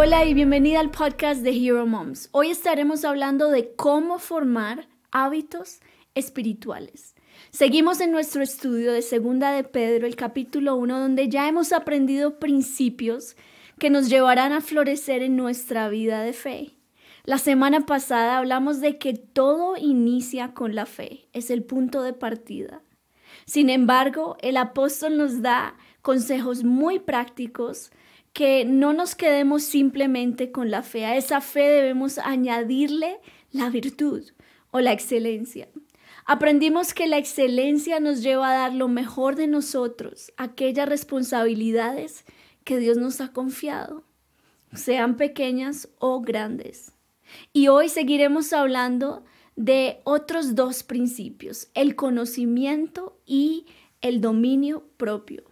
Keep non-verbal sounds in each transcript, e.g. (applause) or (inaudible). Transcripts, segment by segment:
Hola y bienvenida al podcast de Hero Moms. Hoy estaremos hablando de cómo formar hábitos espirituales. Seguimos en nuestro estudio de Segunda de Pedro, el capítulo 1, donde ya hemos aprendido principios que nos llevarán a florecer en nuestra vida de fe. La semana pasada hablamos de que todo inicia con la fe, es el punto de partida. Sin embargo, el apóstol nos da consejos muy prácticos que no nos quedemos simplemente con la fe. A esa fe debemos añadirle la virtud o la excelencia. Aprendimos que la excelencia nos lleva a dar lo mejor de nosotros, aquellas responsabilidades que Dios nos ha confiado, sean pequeñas o grandes. Y hoy seguiremos hablando de otros dos principios, el conocimiento y el dominio propio.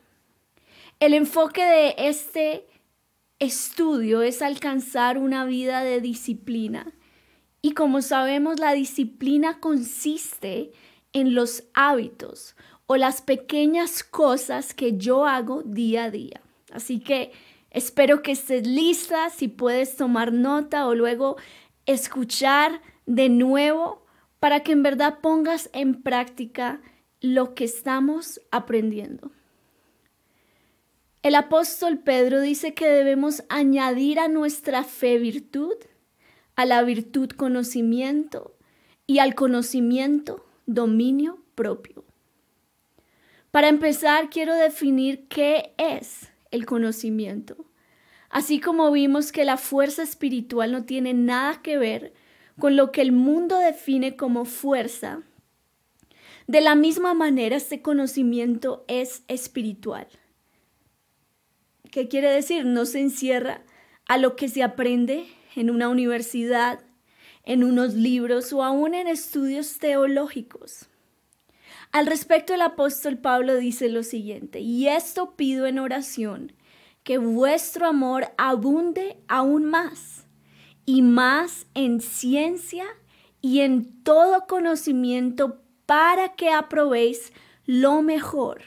El enfoque de este estudio es alcanzar una vida de disciplina. Y como sabemos, la disciplina consiste en los hábitos o las pequeñas cosas que yo hago día a día. Así que espero que estés lista, si puedes tomar nota o luego escuchar de nuevo para que en verdad pongas en práctica lo que estamos aprendiendo. El apóstol Pedro dice que debemos añadir a nuestra fe virtud, a la virtud conocimiento y al conocimiento dominio propio. Para empezar, quiero definir qué es el conocimiento. Así como vimos que la fuerza espiritual no tiene nada que ver con lo que el mundo define como fuerza, de la misma manera este conocimiento es espiritual. ¿Qué quiere decir? No se encierra a lo que se aprende en una universidad, en unos libros o aún en estudios teológicos. Al respecto, el apóstol Pablo dice lo siguiente, y esto pido en oración, que vuestro amor abunde aún más, y más en ciencia y en todo conocimiento, para que aprobéis lo mejor,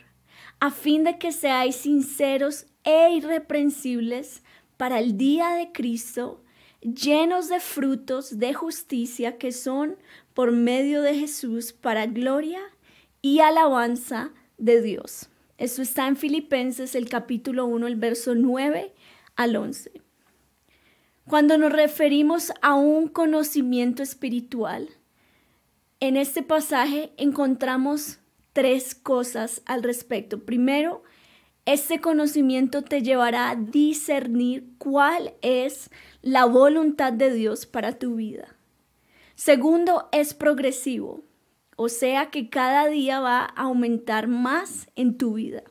a fin de que seáis sinceros e irreprensibles para el día de Cristo, llenos de frutos de justicia que son por medio de Jesús para gloria y alabanza de Dios. Eso está en Filipenses el capítulo 1, el verso 9 al 11. Cuando nos referimos a un conocimiento espiritual, en este pasaje encontramos tres cosas al respecto. Primero, este conocimiento te llevará a discernir cuál es la voluntad de Dios para tu vida. Segundo, es progresivo, o sea que cada día va a aumentar más en tu vida.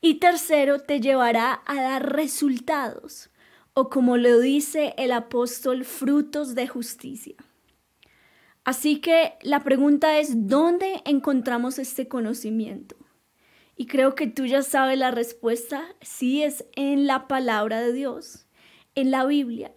Y tercero, te llevará a dar resultados, o como lo dice el apóstol, frutos de justicia. Así que la pregunta es, ¿dónde encontramos este conocimiento? Y creo que tú ya sabes la respuesta, sí es en la palabra de Dios, en la Biblia.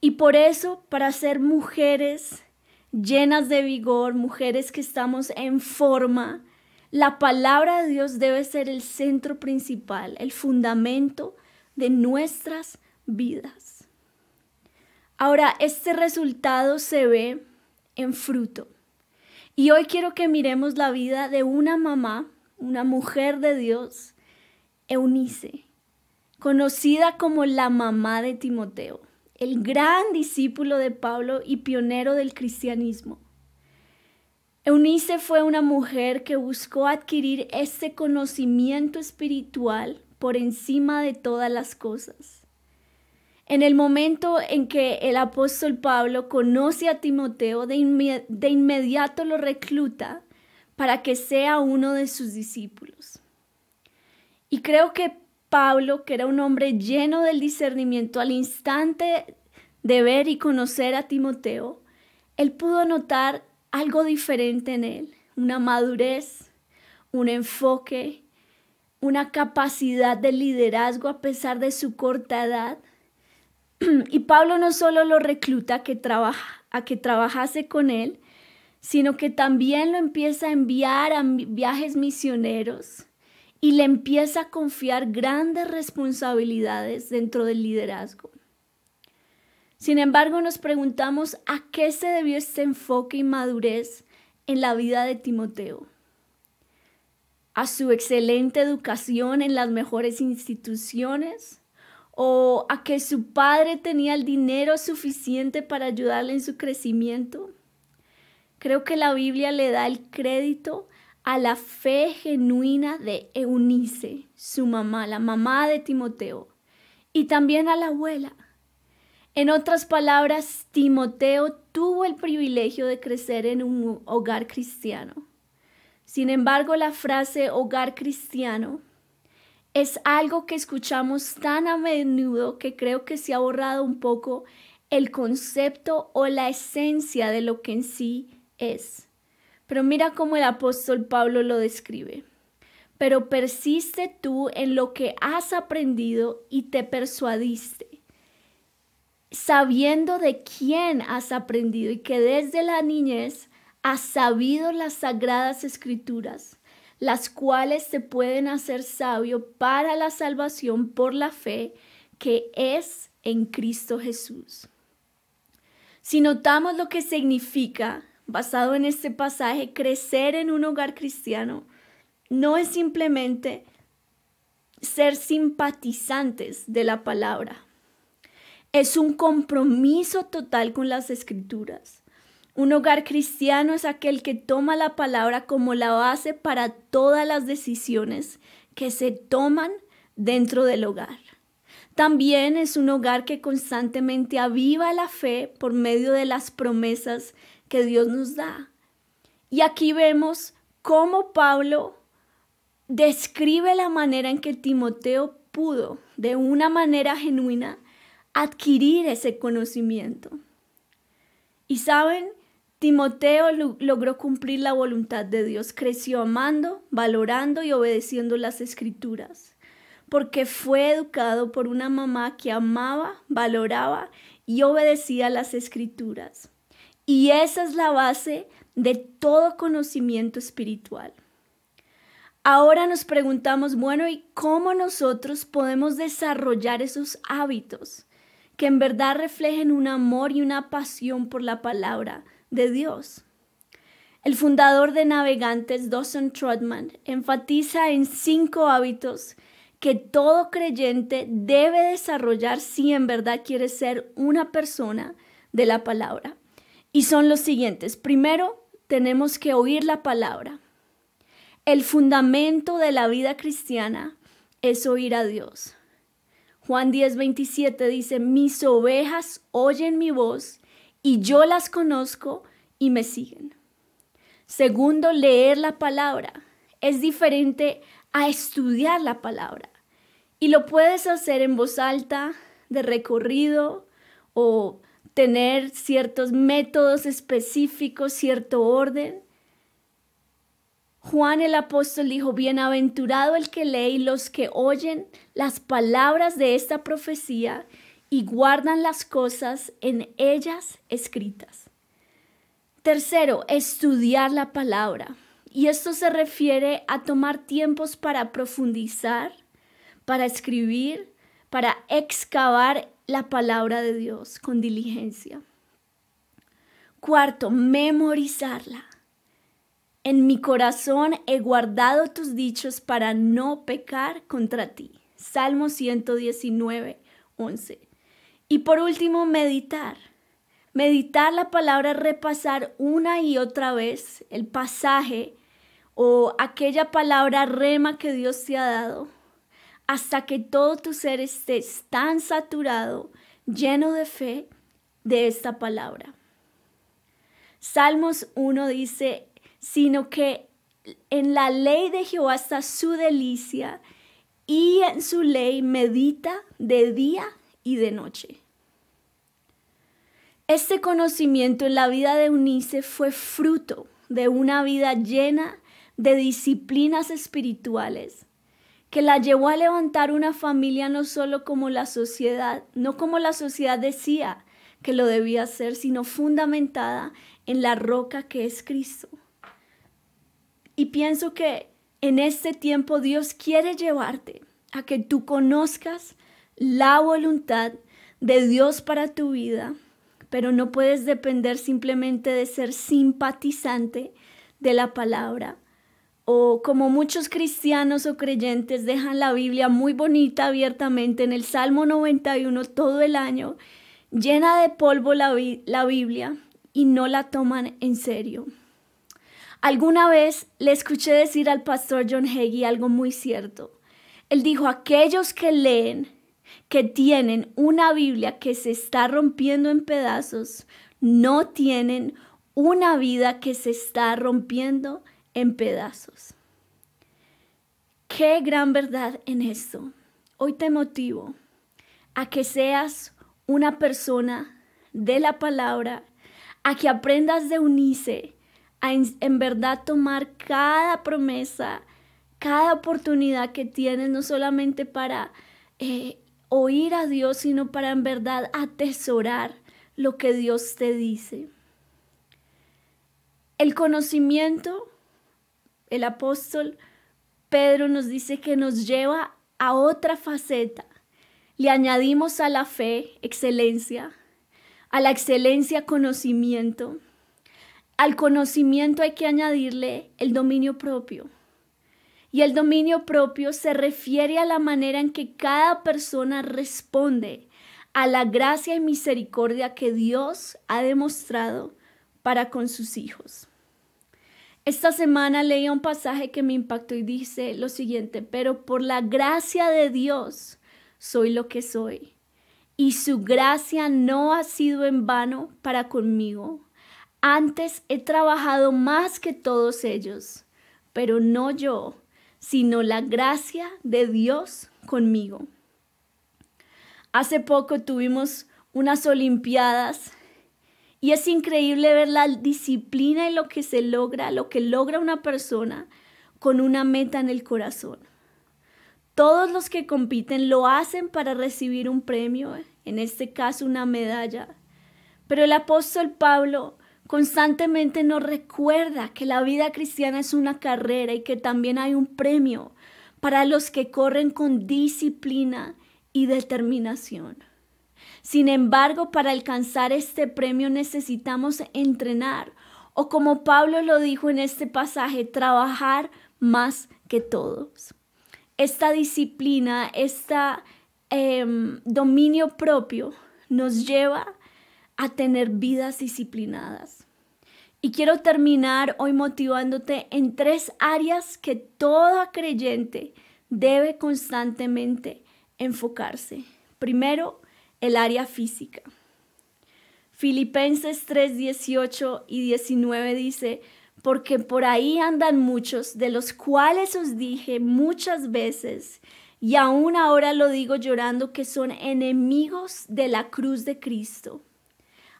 Y por eso, para ser mujeres llenas de vigor, mujeres que estamos en forma, la palabra de Dios debe ser el centro principal, el fundamento de nuestras vidas. Ahora, este resultado se ve en fruto. Y hoy quiero que miremos la vida de una mamá una mujer de Dios, Eunice, conocida como la mamá de Timoteo, el gran discípulo de Pablo y pionero del cristianismo. Eunice fue una mujer que buscó adquirir ese conocimiento espiritual por encima de todas las cosas. En el momento en que el apóstol Pablo conoce a Timoteo, de, inmediato lo recluta para que sea uno de sus discípulos. Y creo que Pablo, que era un hombre lleno del discernimiento al instante de ver y conocer a Timoteo, él pudo notar algo diferente en él, una madurez, un enfoque, una capacidad de liderazgo a pesar de su corta edad. (clears throat) Y Pablo no solo lo recluta a que, a que trabajase con él, sino que también lo empieza a enviar a viajes misioneros y le empieza a confiar grandes responsabilidades dentro del liderazgo. Sin embargo, nos preguntamos a qué se debió este enfoque y madurez en la vida de Timoteo. A su excelente educación en las mejores instituciones o a que su padre tenía el dinero suficiente para ayudarle en su crecimiento. Creo que la Biblia le da el crédito a la fe genuina de Eunice, su mamá, la mamá de Timoteo, y también a la abuela. En otras palabras, Timoteo tuvo el privilegio de crecer en un hogar cristiano. Sin embargo, la frase hogar cristiano es algo que escuchamos tan a menudo que creo que se ha borrado un poco el concepto o la esencia de lo que en sí es. Pero mira cómo el apóstol Pablo lo describe. Pero persiste tú en lo que has aprendido y te persuadiste sabiendo de quién has aprendido y que desde la niñez has sabido las sagradas escrituras, las cuales te pueden hacer sabio para la salvación por la fe que es en Cristo Jesús. Si notamos lo que significa, basado en este pasaje, crecer en un hogar cristiano, no es simplemente ser simpatizantes de la palabra, es un compromiso total con las escrituras. Un hogar cristiano es aquel que toma la palabra como la base para todas las decisiones que se toman dentro del hogar. También es un hogar que constantemente aviva la fe por medio de las promesas que Dios nos da. Y aquí vemos cómo Pablo describe la manera en que Timoteo pudo, de una manera genuina, adquirir ese conocimiento. Y saben, Timoteo logró cumplir la voluntad de Dios, creció amando, valorando y obedeciendo las escrituras, porque fue educado por una mamá que amaba, valoraba y obedecía las escrituras. Y esa es la base de todo conocimiento espiritual. Ahora nos preguntamos, bueno, ¿y cómo nosotros podemos desarrollar esos hábitos? que en verdad reflejen un amor y una pasión por la palabra de Dios. El fundador de Navegantes, Dawson Trotman, enfatiza en cinco hábitos que todo creyente debe desarrollar si en verdad quiere ser una persona de la palabra. Y son los siguientes. Primero, tenemos que oír la palabra. El fundamento de la vida cristiana es oír a Dios. Juan 10, 27 dice, mis ovejas oyen mi voz y yo las conozco y me siguen. Segundo, leer la palabra. Es diferente a estudiar la palabra. Y lo puedes hacer en voz alta, de recorrido o tener ciertos métodos específicos, cierto orden. Juan el apóstol dijo, bienaventurado el que lee y los que oyen las palabras de esta profecía y guardan las cosas en ellas escritas. Tercero, estudiar la palabra. Y esto se refiere a tomar tiempos para profundizar, para escribir, para excavar la palabra de Dios con diligencia. Cuarto, memorizarla. En mi corazón he guardado tus dichos para no pecar contra ti. Salmo 119, 11. Y por último, meditar. Meditar la palabra, repasar una y otra vez el pasaje o aquella palabra rema que Dios te ha dado, hasta que todo tu ser esté tan saturado, lleno de fe de esta palabra. Salmos 1 dice, sino que en la ley de Jehová está su delicia y en su ley medita de día y de noche. Este conocimiento en la vida de Eunice fue fruto de una vida llena de disciplinas espirituales que la llevó a levantar una familia no solo como la sociedad, no como la sociedad decía que lo debía hacer, sino fundamentada en la roca que es Cristo. Y pienso que en este tiempo Dios quiere llevarte a que tú conozcas la voluntad de Dios para tu vida, pero no puedes depender simplemente de ser simpatizante de la palabra. O como muchos cristianos o creyentes dejan la Biblia muy bonita abiertamente en el Salmo 91 todo el año, llena de polvo la, la Biblia y no la toman en serio. Alguna vez le escuché decir al pastor John Hagee algo muy cierto. Él dijo, aquellos que leen, que tienen una Biblia que se está rompiendo en pedazos, no tienen una vida que se está rompiendo en pedazos. Qué gran verdad en esto. Hoy te motivo a que seas una persona de la palabra, a que aprendas de unirse, a en, verdad tomar cada promesa, cada oportunidad que tienes, no solamente para eh, oír a Dios, sino para en verdad atesorar lo que Dios te dice. El conocimiento, el apóstol Pedro nos dice que nos lleva a otra faceta. Le añadimos a la fe excelencia, a la excelencia conocimiento. Al conocimiento hay que añadirle el dominio propio. Y el dominio propio se refiere a la manera en que cada persona responde a la gracia y misericordia que Dios ha demostrado para con sus hijos. Esta semana leí un pasaje que me impactó y dice lo siguiente, pero por la gracia de Dios soy lo que soy, y su gracia no ha sido en vano para conmigo. Antes he trabajado más que todos ellos, pero no yo, sino la gracia de Dios conmigo. Hace poco tuvimos unas Olimpiadas y es increíble ver la disciplina y lo que se logra, lo que logra una persona con una meta en el corazón. Todos los que compiten lo hacen para recibir un premio, en este caso una medalla. Pero el apóstol Pablo Constantemente nos recuerda que la vida cristiana es una carrera y que también hay un premio para los que corren con disciplina y determinación. Sin embargo, para alcanzar este premio necesitamos entrenar o como Pablo lo dijo en este pasaje, trabajar más que todos. Esta disciplina, este dominio propio nos lleva a tener vidas disciplinadas. Y quiero terminar hoy motivándote en tres áreas que toda creyente debe constantemente enfocarse. Primero, el área física. Filipenses 3, 18 y 19 dice, porque por ahí andan muchos, de los cuales os dije muchas veces, y aún ahora lo digo llorando, que son enemigos de la cruz de Cristo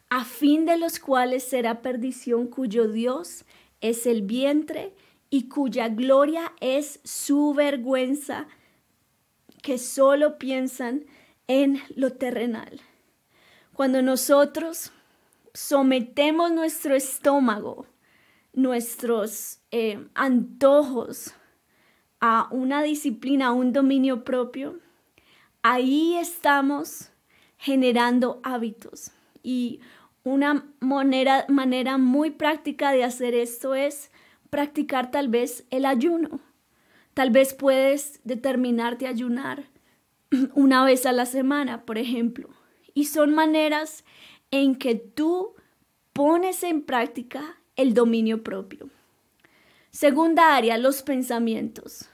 a fin de los cuales será perdición cuyo Dios es el vientre y cuya gloria es su vergüenza, que solo piensan en lo terrenal. Cuando nosotros sometemos nuestro estómago, nuestros eh, antojos a una disciplina, a un dominio propio, ahí estamos generando hábitos. Y una manera, manera muy práctica de hacer esto es practicar tal vez el ayuno. Tal vez puedes determinarte a ayunar (clears throat) una vez a la semana, por ejemplo. Y son maneras en que tú pones en práctica el dominio propio. Segunda área, los pensamientos.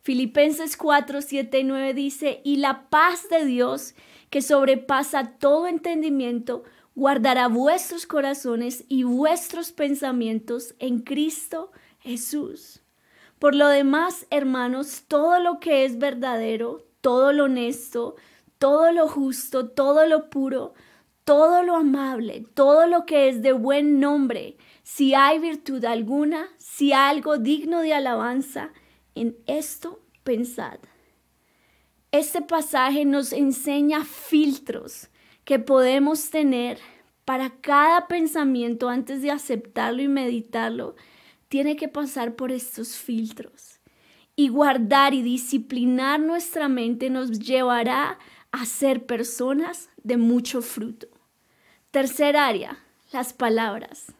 Filipenses 4, 7 y 9 dice, y la paz de Dios, que sobrepasa todo entendimiento, guardará vuestros corazones y vuestros pensamientos en Cristo Jesús. Por lo demás, hermanos, todo lo que es verdadero, todo lo honesto, todo lo justo, todo lo puro, todo lo amable, todo lo que es de buen nombre, si hay virtud alguna, si algo digno de alabanza, en esto pensad. Este pasaje nos enseña filtros que podemos tener para cada pensamiento antes de aceptarlo y meditarlo, tiene que pasar por estos filtros. Y guardar y disciplinar nuestra mente nos llevará a ser personas de mucho fruto. Tercer área, las palabras.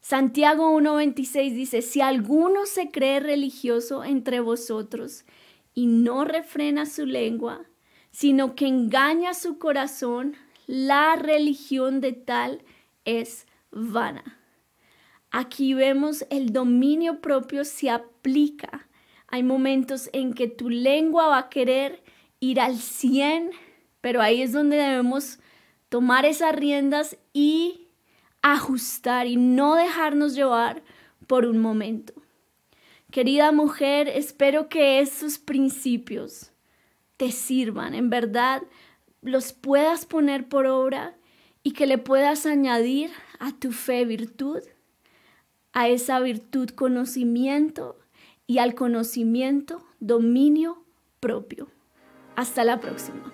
Santiago 1.26 dice, si alguno se cree religioso entre vosotros y no refrena su lengua, sino que engaña su corazón, la religión de tal es vana. Aquí vemos el dominio propio se aplica. Hay momentos en que tu lengua va a querer ir al 100, pero ahí es donde debemos tomar esas riendas y ajustar y no dejarnos llevar por un momento. Querida mujer, espero que esos principios te sirvan, en verdad los puedas poner por obra y que le puedas añadir a tu fe virtud, a esa virtud conocimiento y al conocimiento dominio propio. Hasta la próxima.